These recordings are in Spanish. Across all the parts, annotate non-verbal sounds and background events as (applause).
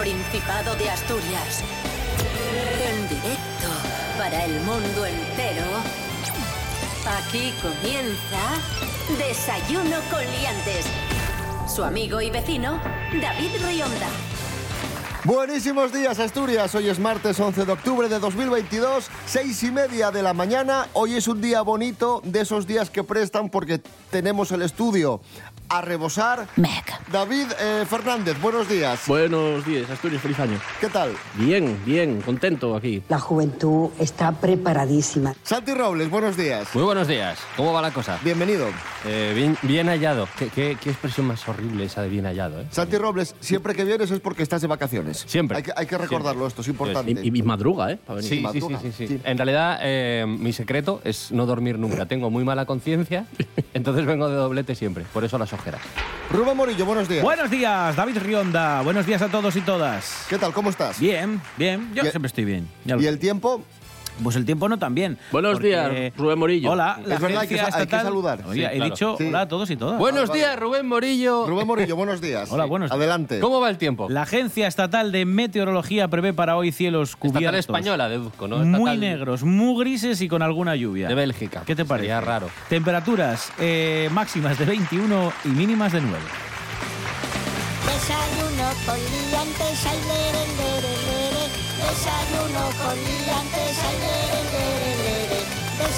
Principado de Asturias. En directo para el mundo entero. Aquí comienza Desayuno con Liantes. Su amigo y vecino, David Rionda. Buenísimos días Asturias, hoy es martes 11 de octubre de 2022, seis y media de la mañana, hoy es un día bonito, de esos días que prestan porque tenemos el estudio a rebosar. David eh, Fernández, buenos días. Buenos días, Asturias, feliz año. ¿Qué tal? Bien, bien, contento aquí. La juventud está preparadísima. Santi Robles, buenos días. Muy buenos días. ¿Cómo va la cosa? Bienvenido. Eh, bien, bien hallado. ¿Qué, qué, qué expresión más horrible esa de bien hallado, ¿eh? Santi Robles, siempre que vienes es porque estás de vacaciones. Siempre. Hay que, hay que recordarlo, esto es importante. Y, y madruga, ¿eh? para venir. Sí, sí, sí, sí. Sí. En realidad, eh, mi secreto es no dormir nunca. Tengo muy mala conciencia, (laughs) entonces vengo de doblete siempre. Por eso las Rubén Morillo, buenos días. Buenos días, David Rionda. Buenos días a todos y todas. ¿Qué tal? ¿Cómo estás? Bien, bien. Yo Y- siempre estoy bien. ¿Y el tiempo? Pues el tiempo no tan bien. Buenos porque- días, Rubén Morillo. Hola, la Es verdad, hay que sa- hay que estatal- saludar. Oye, Sí, he claro. dicho Sí. hola a todos y todas. Buenos días, Rubén Morillo. Rubén Morillo, buenos días. Hola, buenos días. Adelante. ¿Cómo va el tiempo? La Agencia Estatal de Meteorología prevé para hoy cielos Estatal cubiertos. española, deduzco, ¿no? Muy Estatal negros, muy grises y con alguna lluvia. De Bélgica. ¿Qué te parece? Sería raro. Temperaturas eh, máximas de 21 y mínimas de 9. Desayuno con liantes, ay, lere, lere, lere. Desayuno con liantes,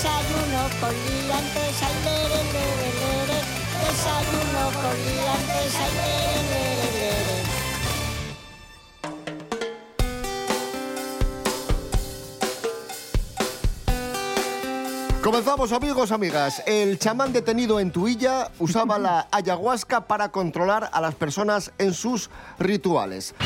Desayuno con liantes, ay, lere, lere, lere. Desayuno con liantes, ay, lere, lere, lere. Comenzamos amigos, amigas. El chamán detenido en Tuilla usaba la (laughs) ayahuasca para controlar a las personas en sus rituales.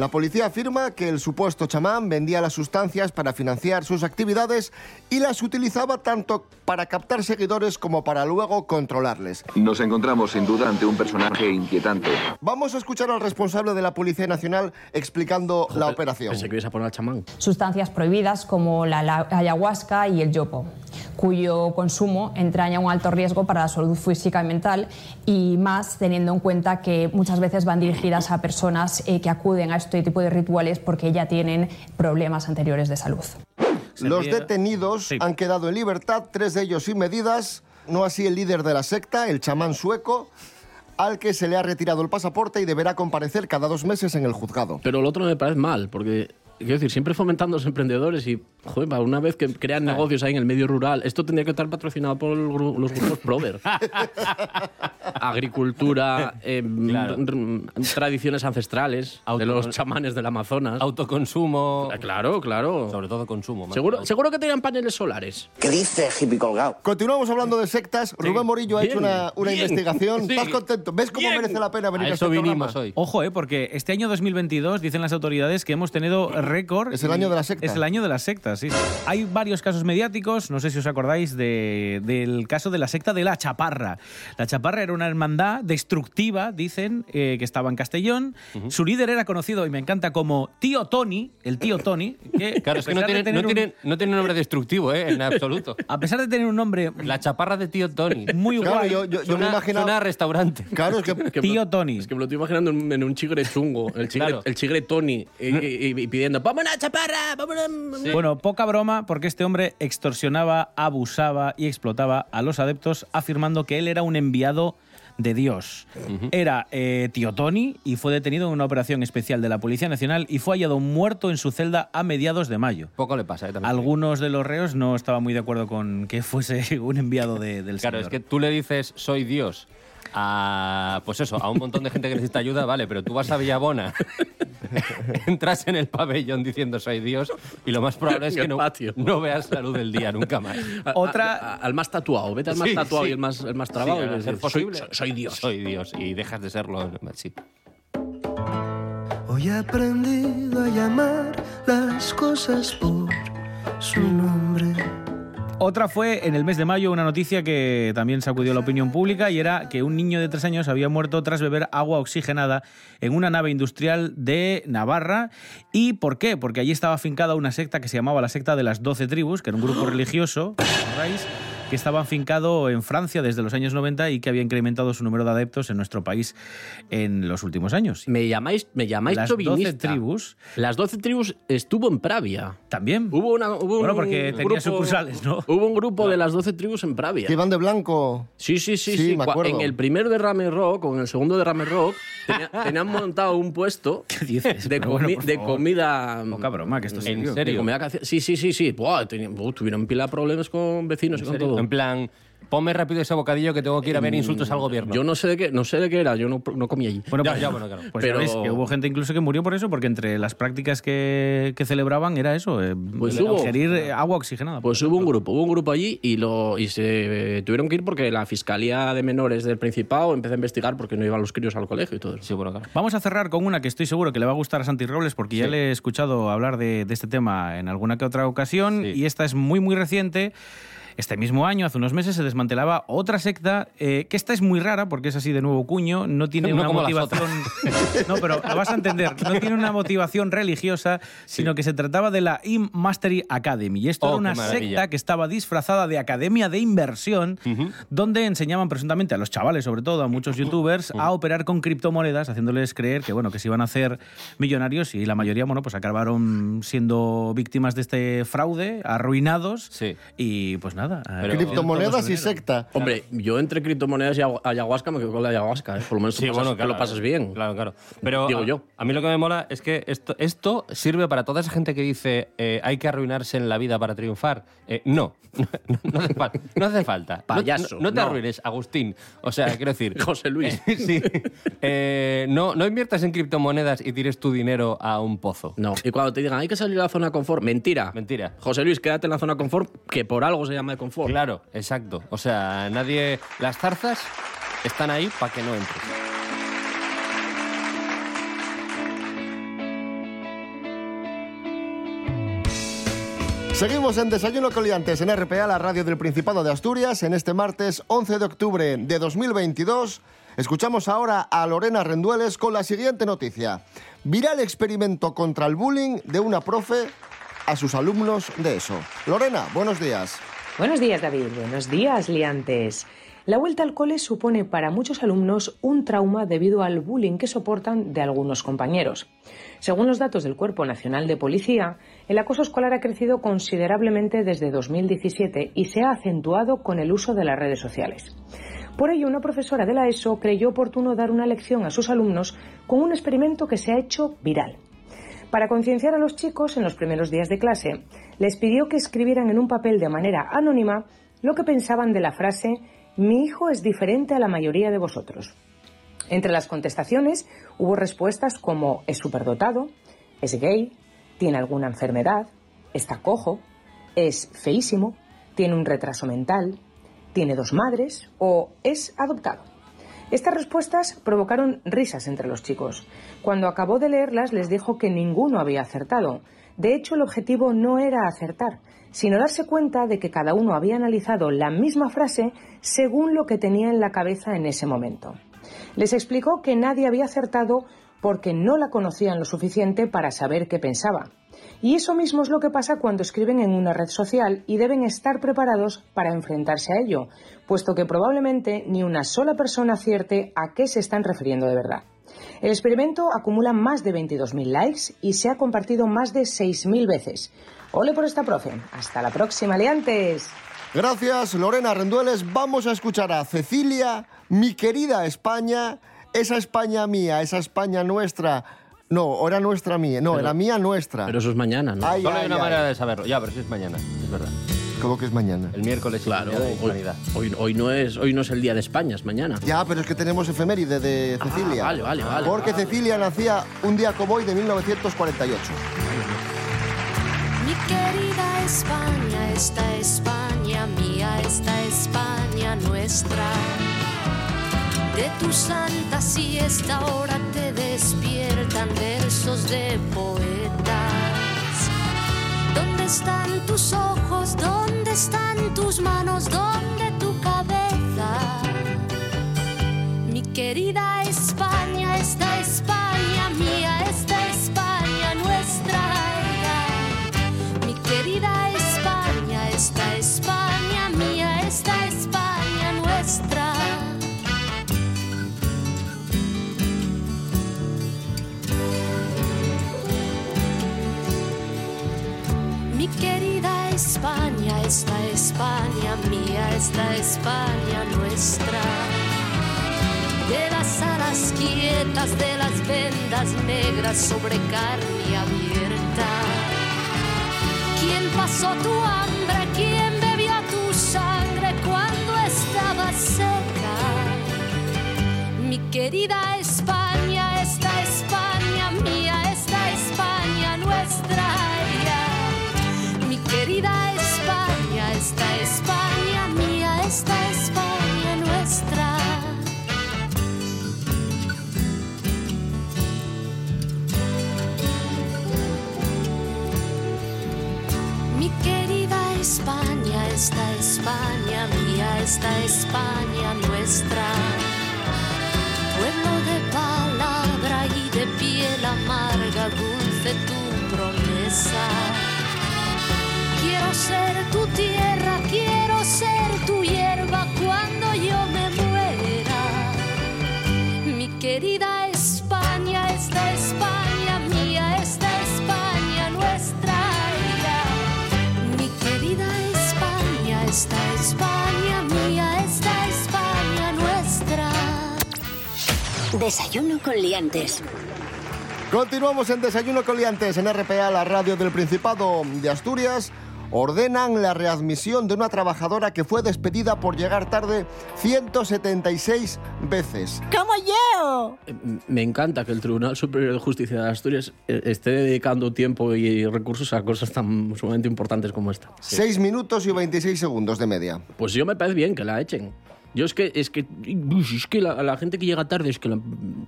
La policía afirma que el supuesto chamán vendía las sustancias para financiar sus actividades y las utilizaba tanto para captar seguidores como para luego controlarles. Nos encontramos sin duda ante un personaje inquietante. Vamos a escuchar al responsable de la Policía Nacional explicando la operación. Pensé que ibas a poner al chamán. sustancias prohibidas como la la ayahuasca y el yopo, cuyo consumo entraña un alto riesgo para la salud física y mental y más teniendo en cuenta que muchas veces van dirigidas a personas eh, que acuden a este tipo de rituales porque ya tienen problemas anteriores de salud. Los detenidos Sí. han quedado en libertad, tres de ellos sin medidas, no así el líder de la secta, el chamán sueco, al que se le ha retirado el pasaporte y deberá comparecer cada dos meses en el juzgado. Pero el otro me parece mal, porque, quiero decir, siempre fomentando a los emprendedores y, joder, una vez que crean negocios ahí en el medio rural, esto tendría que estar patrocinado por los grupos (laughs) Prover. Agricultura, eh, Claro. tradiciones ancestrales Auto- de los chamanes del Amazonas. Autoconsumo. Ah, Claro, claro. Sobre todo consumo. Seguro, seguro que tenían paneles solares. ¿Qué dice hippie colgado? Continuamos hablando de sectas. Rubén Morillo ha hecho una, una investigación. sí. ¿Estás contento? ¿Ves cómo Bien. merece la pena venir A a, eso este vinimos programa? hoy. Ojo, eh, porque este año 2022 dicen las autoridades que hemos tenido récord. Es el año de la secta. Es el año de las sectas, sí. Hay varios casos mediáticos, no sé si os acordáis de- del caso de la secta de la Chaparra. La Chaparra era una hermandad destructiva, dicen, eh, que estaba en Castellón. Su líder era conocido, y me encanta, como Tío Tony, el Tío Tony. (laughs) Que Claro, es que a no pesar de tiene, tener no, un- tiene, no tiene un nombre destructivo, ¿eh? En absoluto. (laughs) A pesar de tener un nombre La chaparra de tío Tony. muy Claro, guay, yo, yo- yo me Suena, imaginaba... suena a restaurante. Claro, es que... (laughs) Que Tío me- Tony. Es que me lo estoy imaginando en, en un chigre chungo, el chigre, Claro. el chigre Tony, y, y- y pidiendo, ¡vámonos, chaparra! ¡Vámonos! Bueno, poca broma, porque este hombre extorsionaba, abusaba y explotaba a los adeptos, afirmando que él era un enviado de Dios. Era eh, tío Tony y fue detenido en una operación especial de la Policía Nacional y fue hallado muerto en su celda a mediados de mayo. Poco le pasa, ¿eh? También. Algunos de los reos no estaban muy de acuerdo con que fuese (laughs) un enviado de- del Claro, Señor. es que tú le dices, soy Dios, a, pues eso, a un montón de gente que necesita ayuda, vale, pero tú vas a Villabona, (laughs) entras en el pabellón diciendo soy Dios y lo más probable es (laughs) que no, veas la luz del día nunca más. Otra- a- a- al más tatuado, vete al más Sí, tatuado sí. y el más, el más trabado. Sí, y posible. soy, soy Dios. Soy Dios y dejas de serlo. Sí. Hoy he aprendido a llamar las cosas por su nombre. Otra fue en el mes de mayo una noticia que también sacudió la opinión pública y era que un niño de tres años había muerto tras beber agua oxigenada en una nave industrial de Navarra. ¿Y por qué? Porque allí estaba afincada una secta que se llamaba la secta de las Doce Tribus, que era un grupo religioso. Que estaba afincado en Francia desde los años 90 y que había incrementado su número de adeptos en nuestro país en los últimos años. Me llamáis, me llamáis Las 12 chauvinista. tribus. Las 12 tribus estuvo en Pravia. También. Hubo, una, hubo Bueno, un porque tenía grupo- sucursales, ¿no? Hubo un grupo de las 12 tribus en Pravia. Que iban de blanco. Sí, sí, sí, Sí, sí. me acuerdo. En el primer derrame rock o en el segundo derrame rock tenía- (laughs) tenían montado un puesto dices? de, bueno, comi- por de comida. Poca broma, que esto es ¿En serio. serio? de comida que hacía- Sí, sí, sí, sí. Buah, tenían- buh, tuvieron pila de problemas con vecinos y con todo. En plan, ponme rápido ese bocadillo que tengo que ir a ver insultos al gobierno. Yo no sé de qué, no sé de qué era, yo no, no comí allí. Bueno, Ya, pues, ya, bueno, claro. pues Pero- que hubo gente incluso que murió por eso, porque entre las prácticas que, que celebraban era eso, eh, Pues el- hubo. ingerir eh, agua oxigenada. Pues hubo un grupo, hubo un grupo allí y, lo, y se eh, tuvieron que ir porque la Fiscalía de Menores del Principado empezó a investigar porque no iban los críos al colegio y todo eso. Sí, bueno, claro. Vamos a cerrar con una que estoy seguro que le va a gustar a Santi Robles porque ya le he escuchado hablar de, de este tema en alguna que otra ocasión Sí. y esta es muy muy reciente. Este mismo año, hace unos meses, se desmantelaba otra secta eh, que esta es muy rara porque es así de nuevo cuño, no tiene No una motivación... (laughs) No, pero lo vas a entender, no tiene una motivación religiosa, sino que se trataba de la Im Mastery Academy. Y esto Oh, era una secta que estaba disfrazada de academia de inversión, donde enseñaban presuntamente a los chavales, sobre todo a muchos youtubers, a operar con criptomonedas, haciéndoles creer que, bueno, que se iban a hacer millonarios y la mayoría, bueno, pues acabaron siendo víctimas de este fraude, arruinados. Sí. Y pues nada. Pero- Criptomonedas y secta. Hombre, yo entre criptomonedas y ayahuasca me quedo con la ayahuasca, ¿eh? por lo menos Sí, pasas- bueno, claro, lo pasas bien. Claro, claro. Pero Digo a, yo. a mí lo que me mola es que esto, esto sirve para toda esa gente que dice eh, hay que arruinarse en la vida para triunfar. Eh, no, (laughs) no, hace falta. No, hace falta. Payaso, No, no te no. arruines, Agustín. O sea, quiero decir... (laughs) José Luis. (laughs) sí. Eh, no, no inviertas en criptomonedas y tires tu dinero a un pozo. No, y cuando te digan hay que salir de la zona de confort, mentira. Mentira. José Luis, quédate en la zona de confort, que por algo se llama de confort. Claro, exacto. O sea, nadie... Las zarzas están ahí para que no entres. Seguimos en Desayuno Coliantes en RPA, la radio del Principado de Asturias, en este martes 11 de octubre de 2022. Escuchamos ahora a Lorena Rendueles con la siguiente noticia. Viral experimento contra el bullying de una profe a sus alumnos de eso. Lorena, buenos días. Buenos días, David. Buenos días, liantes. La vuelta al cole supone para muchos alumnos un trauma debido al bullying que soportan de algunos compañeros. Según los datos del Cuerpo Nacional de Policía, el acoso escolar ha crecido considerablemente desde 2017 y se ha acentuado con el uso de las redes sociales. Por ello, una profesora de la ESO creyó oportuno dar una lección a sus alumnos con un experimento que se ha hecho viral. Para concienciar a los chicos en los primeros días de clase, les pidió que escribieran en un papel de manera anónima lo que pensaban de la frase Mi hijo es diferente a la mayoría de vosotros. Entre las contestaciones hubo respuestas como es superdotado, es gay, tiene alguna enfermedad, está cojo, es feísimo, tiene un retraso mental, tiene dos madres o es adoptado. Estas respuestas provocaron risas entre los chicos. Cuando acabó de leerlas les dijo que ninguno había acertado. De hecho, el objetivo no era acertar, sino darse cuenta de que cada uno había analizado la misma frase según lo que tenía en la cabeza en ese momento. Les explicó que nadie había acertado porque no la conocían lo suficiente para saber qué pensaba. Y eso mismo es lo que pasa cuando escriben en una red social y deben estar preparados para enfrentarse a ello, puesto que probablemente ni una sola persona acierte a qué se están refiriendo de verdad. El experimento acumula más de 22.000 likes y se ha compartido más de 6.000 veces. Ole por esta profe. Hasta la próxima, liantes. Gracias, Lorena Rendueles. Vamos a escuchar a Cecilia, mi querida España, esa España mía, esa España nuestra. No, o era nuestra mía. No, era mía nuestra. Pero eso es mañana, ¿no? Ay, Solo hay ay, una ay. manera de saberlo. Ya, pero sí es mañana, es verdad. ¿Cómo que es mañana? El miércoles Claro, es el día de hoy, Hispanidad. hoy, hoy no es, hoy no es el día de España, es mañana. Ya, pero es que tenemos efeméride de Cecilia. Ah, vale, vale, vale. Porque Cecilia nacía un día como hoy de 1948. Mi querida España, esta España mía, esta España nuestra. De tu santa siesta ahora te despiertan versos de poetas. ¿Dónde están tus ojos? ¿Dónde están tus manos? ¿Dónde tu cabeza? Mi querida España, esta España esta España mía, esta España nuestra. De las alas quietas, de las vendas negras sobre carne abierta. ¿Quién pasó tu hambre? ¿Quién bebió tu sangre cuando estaba seca? Mi querida esta España nuestra. Pueblo de palabra y de piel amarga, dulce tu promesa. Quiero ser tu tierra, Desayuno con liantes. Continuamos en Desayuno con Liantes en RPA, la radio del Principado de Asturias. Ordenan la readmisión de una trabajadora que fue despedida por llegar tarde 176 veces. ¡Como yo! Me encanta que el Tribunal Superior de Justicia de Asturias eh, esté dedicando tiempo y recursos a cosas tan sumamente importantes como esta. 6 minutos y 26 segundos de media. Pues yo me parece bien que la echen. Yo es que es que es que la, la gente que llega tarde es que la,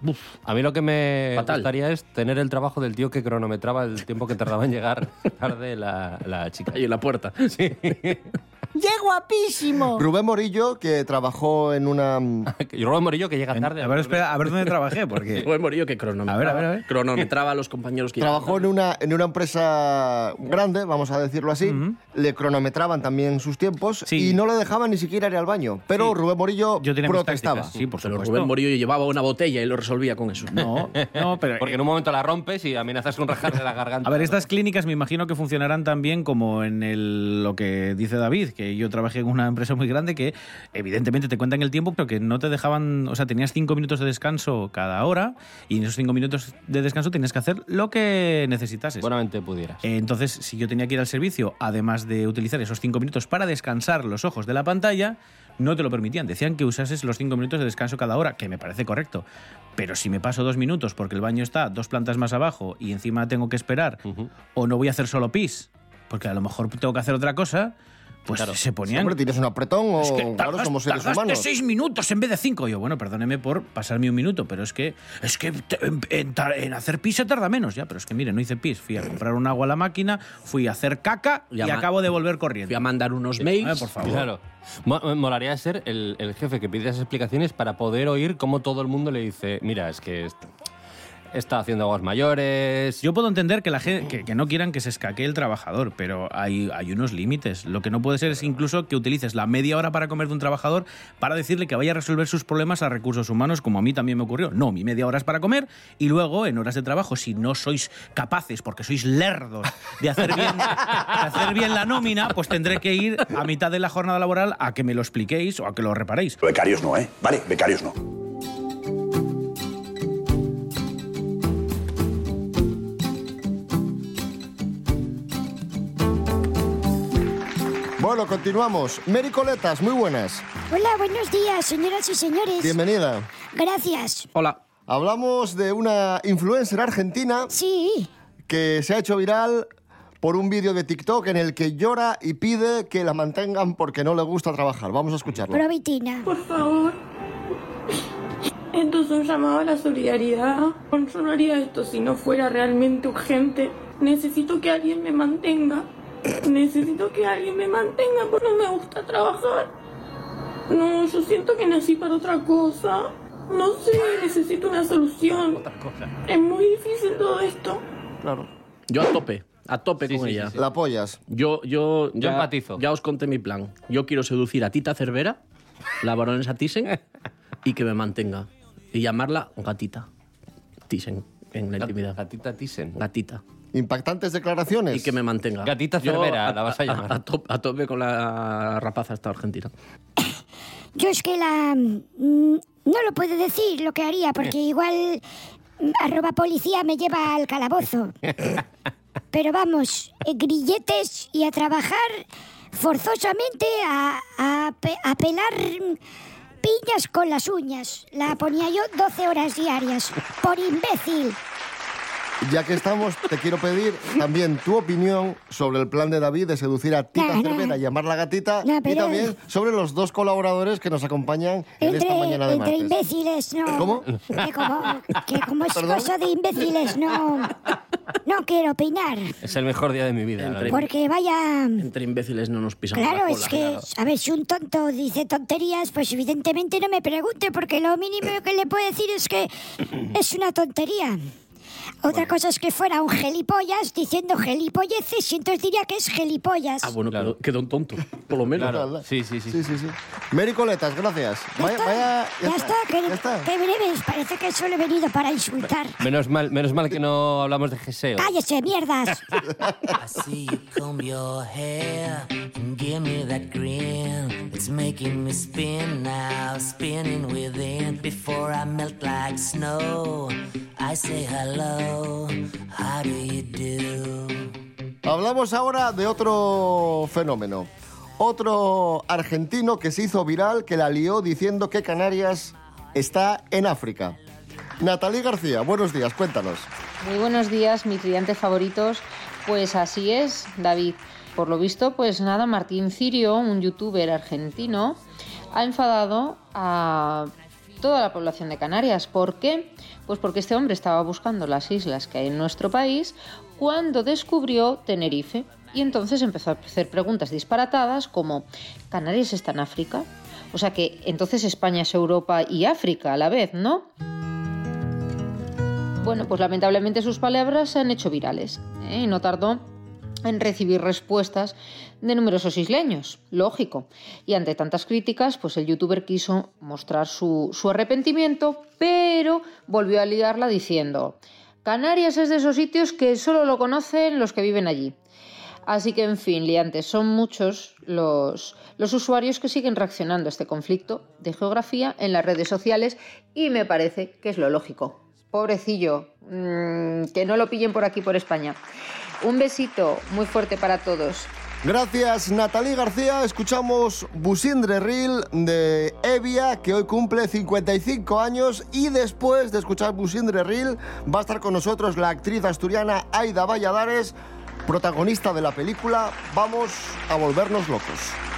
uf. A mí lo que me Fatal. gustaría es tener el trabajo del tío que cronometraba el tiempo que tardaba en llegar tarde la, la chica. ahí en la puerta. Sí. (laughs) ¡Qué guapísimo! Rubén Morillo, que trabajó en una... (laughs) y Rubén Morillo que llega tarde. A ver, espera, a ver dónde trabajé, porque... (laughs) Rubén Morillo que cronometraba, A ver, a ver, a ver. cronometraba a los compañeros que Trabajó en una, en una empresa grande, vamos a decirlo así. Le cronometraban también sus tiempos Sí. y no le dejaban ni siquiera ir al baño. Pero Sí. Rubén Morillo Yo protestaba. Sí, por Pero supuesto. Rubén Morillo llevaba una botella y lo resolvía con eso. No, no, pero... Porque en un momento la rompes y amenazas con rajarle la garganta. A ver, estas clínicas me imagino que funcionarán también como en el, lo que dice David, que yo trabajé en una empresa muy grande que evidentemente te cuentan el tiempo, pero que no te dejaban, o sea, tenías cinco minutos de descanso cada hora y en esos cinco minutos de descanso tenías que hacer lo que necesitases. Buenamente pudieras. Eh, Entonces, si yo tenía que ir al servicio, además de utilizar esos cinco minutos para descansar los ojos de la pantalla, no te lo permitían. Decían que usases los cinco minutos de descanso cada hora, que me parece correcto. Pero si me paso dos minutos porque el baño está dos plantas más abajo y encima tengo que esperar, o no voy a hacer solo pis, porque a lo mejor tengo que hacer otra cosa, pues Claro. se ponían. Hombre, tienes un apretón o Es que claro, somos seres tardaste humanos. seis minutos en vez de cinco. Yo, bueno, perdóneme por pasarme un minuto, pero es que es que en, en tar- en hacer pis se tarda menos ya. Pero es que mire, no hice pis. Fui a comprar un agua a la máquina, fui a hacer caca y, acabo de volver corriendo. Fui a mandar unos mails. Eh, por favor. Claro. Me Molaría ser el, el jefe que pide esas explicaciones para poder oír cómo todo el mundo le dice, mira, es que está haciendo aguas mayores. Yo puedo entender que, la gen- que, que no quieran que se escaquee el trabajador, pero hay, hay unos límites. Lo que no puede ser es incluso que utilices la media hora para comer de un trabajador para decirle que vaya a resolver sus problemas a recursos humanos, como a mí también me ocurrió. No, mi media hora es para comer y luego en horas de trabajo, si no sois capaces, porque sois lerdos, de hacer bien, de hacer bien la nómina, pues tendré que ir a mitad de la jornada laboral a que me lo expliquéis o a que lo reparéis. Becarios no, ¿eh? Vale, becarios no. Bueno, continuamos. Mary Coletas, muy buenas. Hola, buenos días, señoras y señores. Bienvenida. Gracias. Hola. Hablamos de una influencer argentina Sí, que se ha hecho viral por un vídeo de TikTok en el que llora y pide que la mantengan porque no le gusta trabajar. Vamos a escucharlo. Provitina. Por favor. Esto es un llamado a la solidaridad. Yo no haría esto si no fuera realmente urgente. Necesito que alguien me mantenga. Necesito que alguien me mantenga porque no me gusta trabajar. No, yo siento que nací para otra cosa. No sé, necesito una solución. Es muy difícil todo esto. Claro. Yo a tope, a tope Sí, con sí, ella. sí, sí. La apoyas. Yo, yo, ya, empatizo. Ya os conté mi plan. Yo quiero seducir a Tita Cervera, la baronesa Thyssen, y que me mantenga. Y llamarla gatita. Thyssen, en la intimidad. Gatita Thyssen. Gatita. Impactantes declaraciones. Y que me mantenga. Gatita Yo Cervera, la vas a llamar. A, to- a tope con la rapaza esta argentina. (coughs) Yo es que la... mm, No lo puedo decir lo que haría, porque igual mm, arroba policía me lleva al calabozo. (laughs) Pero vamos, eh, grilletes y a trabajar forzosamente a, a a pelar mm, piñas con las uñas. La ponía yo 12 horas diarias. Por imbécil. Ya que estamos, te quiero pedir también tu opinión sobre el plan de David de seducir a Tita Nah, nah. Cervera, llamarla gatita, y pero- también sobre los dos colaboradores que nos acompañan en Entre, esta mañana de entre martes. imbéciles, no. ¿Cómo? Que como, que como es cosa de imbéciles, no. No quiero opinar. Es el mejor día de mi vida. Entre- Porque vaya. Entre imbéciles no nos pisamos Claro, la es cola. que, claro. a ver, si un tonto dice tonterías, pues evidentemente no me pregunte, porque lo mínimo que le puedo decir es que es una tontería. Otra cosa es que fuera un gelipollas diciendo gelipolleces y entonces diría que es gelipollas. Ah, bueno, quedó, quedó un tonto, por lo menos. Claro. Sí, sí, sí. Sí, sí, sí. Mary Coletas, gracias. Vaya, vaya, ya, está, que, ya está. que breves, parece que solo he venido para insultar. Menos mal, menos mal que no hablamos de geseo. ¡Cállese, mierdas! I see you comb your hair and give me that grin. It's making me spin now, spinning within. Before I melt like snow, I say hello, how do you do? Hablamos ahora de otro fenómeno. Otro argentino que se hizo viral, que la lió diciendo que Canarias está en África. Natalie García, buenos días, cuéntanos. Muy buenos días, mis clientes favoritos. Pues así es, David. Por lo visto, pues nada, Martín Cirio, un youtuber argentino, ha enfadado a toda la población de Canarias. ¿Por qué? Pues porque este hombre estaba buscando las islas que hay en nuestro país cuando descubrió Tenerife. Y entonces empezó a hacer preguntas disparatadas como, ¿Canarias está en África? O sea que entonces España es Europa y África a la vez, ¿no? Bueno, pues lamentablemente sus palabras se han hecho virales ¿eh? y no tardó en recibir respuestas de numerosos isleños, lógico. Y ante tantas críticas, pues el youtuber quiso mostrar su, su arrepentimiento, pero volvió a liarla diciendo, Canarias es de esos sitios que solo lo conocen los que viven allí. Así que, en fin, liantes, son muchos los, los usuarios que siguen reaccionando a este conflicto de geografía en las redes sociales y me parece que es lo lógico. Pobrecillo, mm, que no lo pillen por aquí, por España. Un besito muy fuerte para todos. Gracias, Natalie García. Escuchamos Busindre Reel de Evia, que hoy cumple 55 años. Y después de escuchar Busindre Reel, va a estar con nosotros la actriz asturiana Aida Valladares, protagonista de la película Vamos a volvernos locos.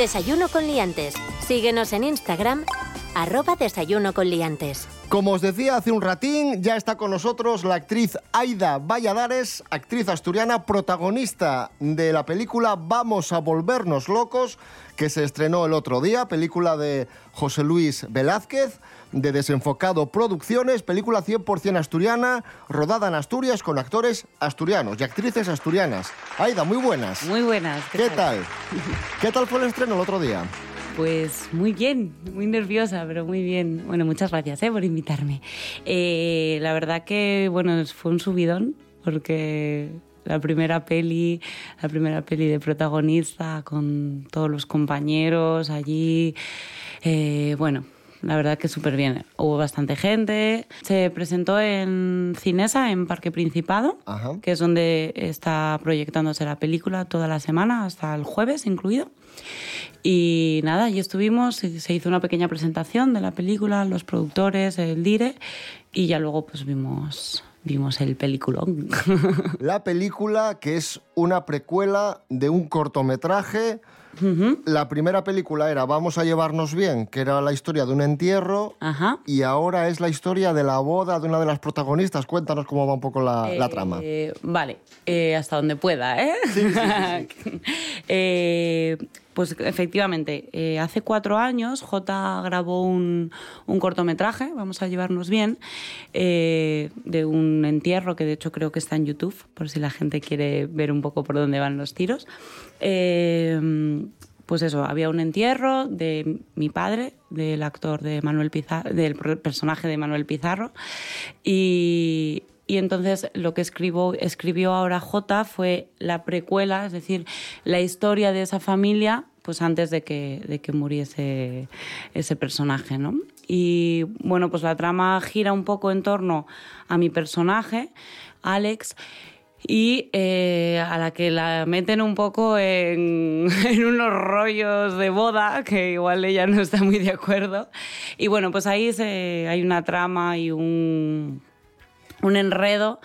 Desayuno con liantes. Síguenos en Instagram, arroba desayuno con liantes. Como os decía hace un ratín, ya está con nosotros la actriz Aida Valladares, actriz asturiana, protagonista de la película Vamos a volvernos locos, que se estrenó el otro día, película de José Luis Velázquez, de Desenfocado Producciones, película 100% asturiana, rodada en Asturias con actores asturianos y actrices asturianas. Aida, muy buenas. Muy buenas. ¿Qué, tal? ¿Qué tal fue el estreno el otro día? Pues muy bien, muy nerviosa, pero muy bien. Bueno, muchas gracias ¿eh? por invitarme. Eh, la verdad que, bueno, fue un subidón, porque la primera peli, la primera peli de protagonista con todos los compañeros allí, eh, bueno, la verdad que súper bien. Hubo bastante gente. Se presentó en Cinesa, en Parque Principado, que es donde está proyectándose la película toda la semana, hasta el jueves incluido. Y nada, allí estuvimos, se hizo una pequeña presentación de la película, los productores, el dire, y ya luego pues vimos, vimos el peliculón. (laughs) La película que es una precuela de un cortometraje. La primera película era Vamos a llevarnos bien, que era la historia de un entierro. Y ahora es la historia de la boda de una de las protagonistas. Cuéntanos cómo va un poco la, la trama. Eh, vale, eh, hasta donde pueda, ¿eh? (laughs) Eh, pues efectivamente, eh, hace cuatro años J grabó un, un cortometraje, vamos a llevarnos bien, eh, de un entierro que de hecho creo que está en YouTube, por si la gente quiere ver un poco por dónde van los tiros. Eh, pues eso, había un entierro de mi padre, del actor de Manuel Pizarro, del personaje de Manuel Pizarro, y, y entonces lo que escribo, escribió ahora J fue la precuela, es decir, la historia de esa familia pues antes de que, de que muriese ese personaje, ¿no? Y bueno, pues la trama gira un poco en torno a mi personaje, Alex, y eh, a la que la meten un poco en, (laughs) en, unos rollos de boda, que igual ella no está muy de acuerdo. Y bueno, pues ahí se, hay una trama y un, un enredo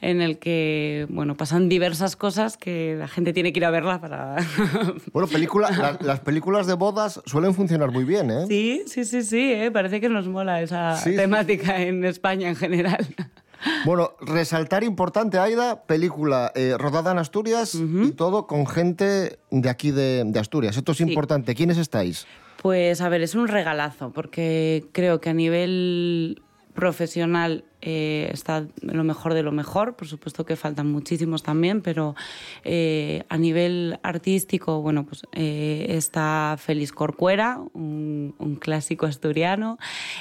en el que bueno pasan diversas cosas que la gente tiene que ir a verla para (laughs) bueno película, la, las películas de bodas suelen funcionar muy bien eh sí sí sí sí ¿eh? parece que nos mola esa sí, temática sí. en España en general (laughs) bueno, resaltar importante, Aida, película eh, rodada en Asturias uh -huh. y todo con gente de aquí de, de Asturias. Esto es sí. importante. ¿Quiénes estáis? Pues a ver, es un regalazo, porque creo que a nivel profesional eh, está lo mejor de lo mejor, por supuesto que faltan muchísimos también, pero eh, a nivel artístico, bueno, pues eh, está Félix Corcuera, un, clásico asturiano,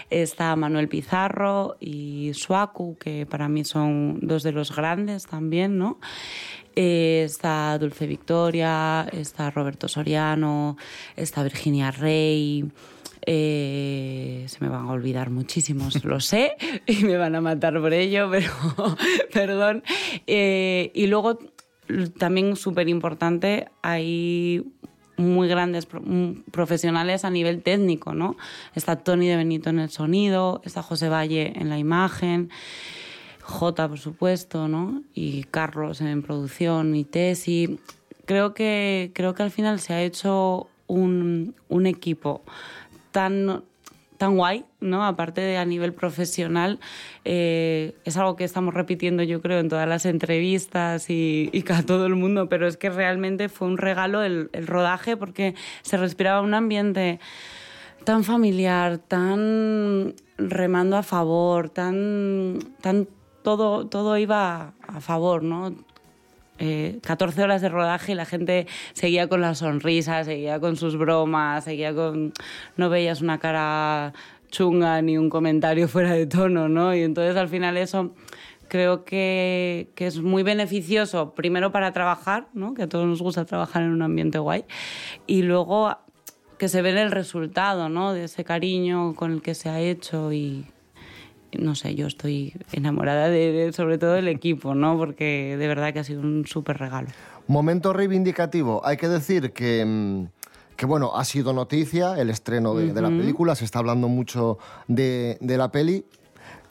está Manuel Pizarro y Suaku, que para mí son dos de los grandes también, ¿no? Está Dulce Victoria, está Roberto Soriano, está Virginia Rey, eh, se me van a olvidar muchísimos, lo sé, y me van a matar por ello, pero (laughs) perdón. Eh, y luego, también súper importante, hay muy grandes profesionales a nivel técnico, ¿no? Está Tony de Benito en el sonido, está José Valle en la imagen. J, por supuesto, ¿no? Y Carlos en producción y Tesi. Creo que, creo que al final se ha hecho un equipo tan, tan guay, ¿no? Aparte de a nivel profesional, eh, es algo que estamos repitiendo, yo creo, en todas las entrevistas y, y a todo el mundo, pero es que realmente fue un regalo el, el rodaje porque se respiraba un ambiente tan familiar, tan remando a favor, tan, tan todo, todo iba a favor, ¿no? Eh, 14 horas de rodaje y la gente seguía con la sonrisa, seguía con sus bromas, seguía con... No veías una cara chunga ni un comentario fuera de tono, ¿no? Y entonces al final eso creo que, que es muy beneficioso, primero para trabajar, ¿no? Que a todos nos gusta trabajar en un ambiente guay, y luego que se ve el resultado, ¿no? De ese cariño con el que se ha hecho y no sé, yo estoy enamorada de, de, sobre todo del equipo, ¿no? Porque de verdad que ha sido un súper regalo. Momento reivindicativo. Hay que decir que, mm, que, bueno, ha sido noticia el estreno de, uh -huh. de la película, se está hablando mucho de, de la peli,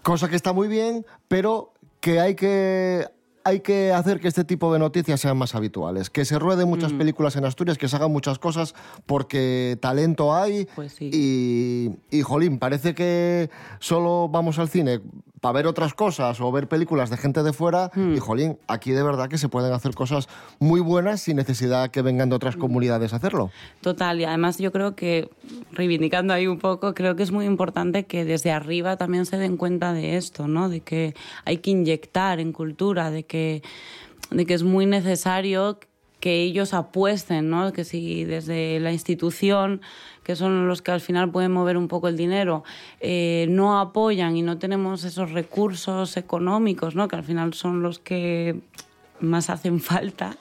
cosa que está muy bien, pero que hay que hay que hacer que este tipo de noticias sean más habituales, que se rueden muchas películas en Asturias, que se hagan muchas cosas, porque talento hay. Pues sí. y, y, jolín, parece que solo vamos al cine para ver otras cosas o ver películas de gente de fuera. Y jolín, aquí de verdad que se pueden hacer cosas muy buenas sin necesidad que vengan de otras comunidades a hacerlo. Total, y además yo creo que, reivindicando ahí un poco, creo que es muy importante que desde arriba también se den cuenta de esto, ¿no? De que hay que inyectar en cultura, de que, de que es muy necesario que ellos apuesten, ¿no? Que si desde la institución, que son los que al final pueden mover un poco el dinero, eh, no apoyan y no tenemos esos recursos económicos, ¿no? Que al final son los que más hacen falta.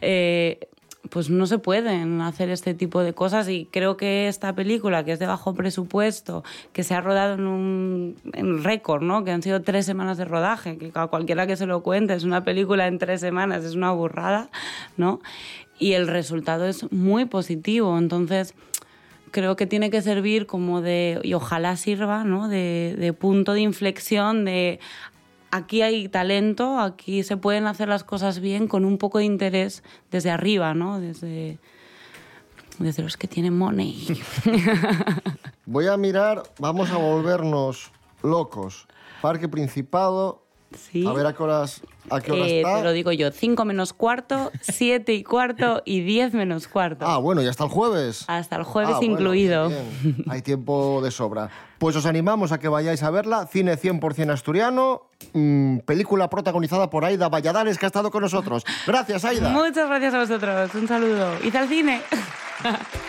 eh, pues no se pueden hacer este tipo de cosas y creo que esta película, que es de bajo presupuesto, que se ha rodado en un récord, ¿no? que han sido tres semanas de rodaje, que a cualquiera que se lo cuente, es una película en tres semanas, es una burrada, ¿no? y el resultado es muy positivo, entonces creo que tiene que servir como de, y ojalá sirva, ¿no? de, de punto de inflexión de aquí hay talento, aquí se pueden hacer las cosas bien con un poco de interés desde arriba, ¿no? Desde, desde los que tienen money. (laughs) Voy a mirar, vamos a volvernos locos. Parque Principado. A ver a qué horas, a qué hora Eh, está. te lo digo yo, 5 menos cuarto, 7 y cuarto y 10 menos cuarto. Ah, bueno, ya hasta el jueves. Hasta el jueves Ah, incluido. bien. Hay tiempo de sobra. Pues os animamos a que vayáis a verla. Cine 100% asturiano. mm, película protagonizada por Aida Valladares, que ha estado con nosotros. Gracias, Aida. Muchas gracias a vosotros. Un saludo. ¡Id al cine! (laughs)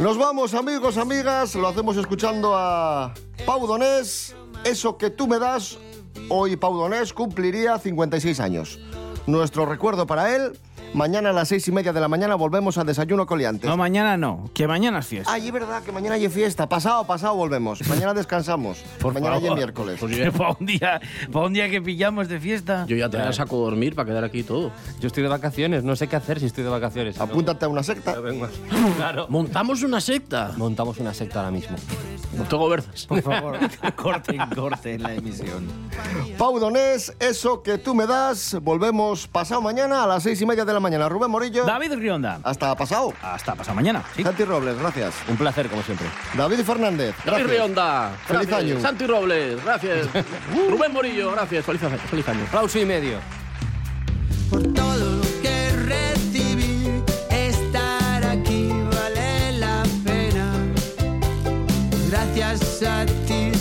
Nos vamos, amigos, amigas. Lo hacemos escuchando a Pau Donés. Eso que tú me das. Hoy Pau Donés cumpliría 56 años. Nuestro recuerdo para él. Mañana a las seis y media de la mañana volvemos a Desayuno Coliantes. No, mañana no, que mañana es fiesta. Ay, es verdad que mañana hay fiesta. Pasado, pasado volvemos. Mañana descansamos. (laughs) Por mañana hay favor. miércoles. para, un día, para un día que pillamos de fiesta. Yo ya te la saco a dormir para quedar aquí todo. Yo estoy de vacaciones, no sé qué hacer si estoy de vacaciones. Apúntate a una secta. (laughs) Claro. Montamos una secta. Montamos una secta ahora mismo. No tengo verzas. Por favor, (laughs) corten, corten la emisión. Pau Donés, eso que tú me das. Volvemos pasado mañana a las seis y media de la mañana. Rubén Morillo. David Rionda. Hasta pasado. Hasta pasado mañana. Sí. Santi Robles, gracias. Un placer, como siempre. David Fernández. David. Rionda. Feliz gracias. año. Santi Robles, gracias. (laughs) Rubén Morillo, gracias. Feliz, feliz año. Aplauso y medio. por todo lo que recibí. Estar aquí vale la pena. Gracias a ti